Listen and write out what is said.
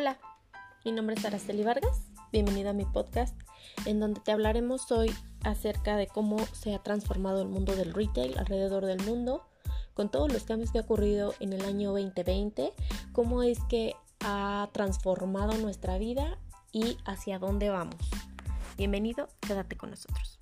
Hola, mi nombre es Araceli Vargas. Bienvenida a mi podcast, en donde te hablaremos hoy acerca de cómo se ha transformado el mundo del retail alrededor del mundo, con todos los cambios que ha ocurrido en el año 2020, cómo es que ha transformado nuestra vida y hacia dónde vamos. Bienvenido, quédate con nosotros.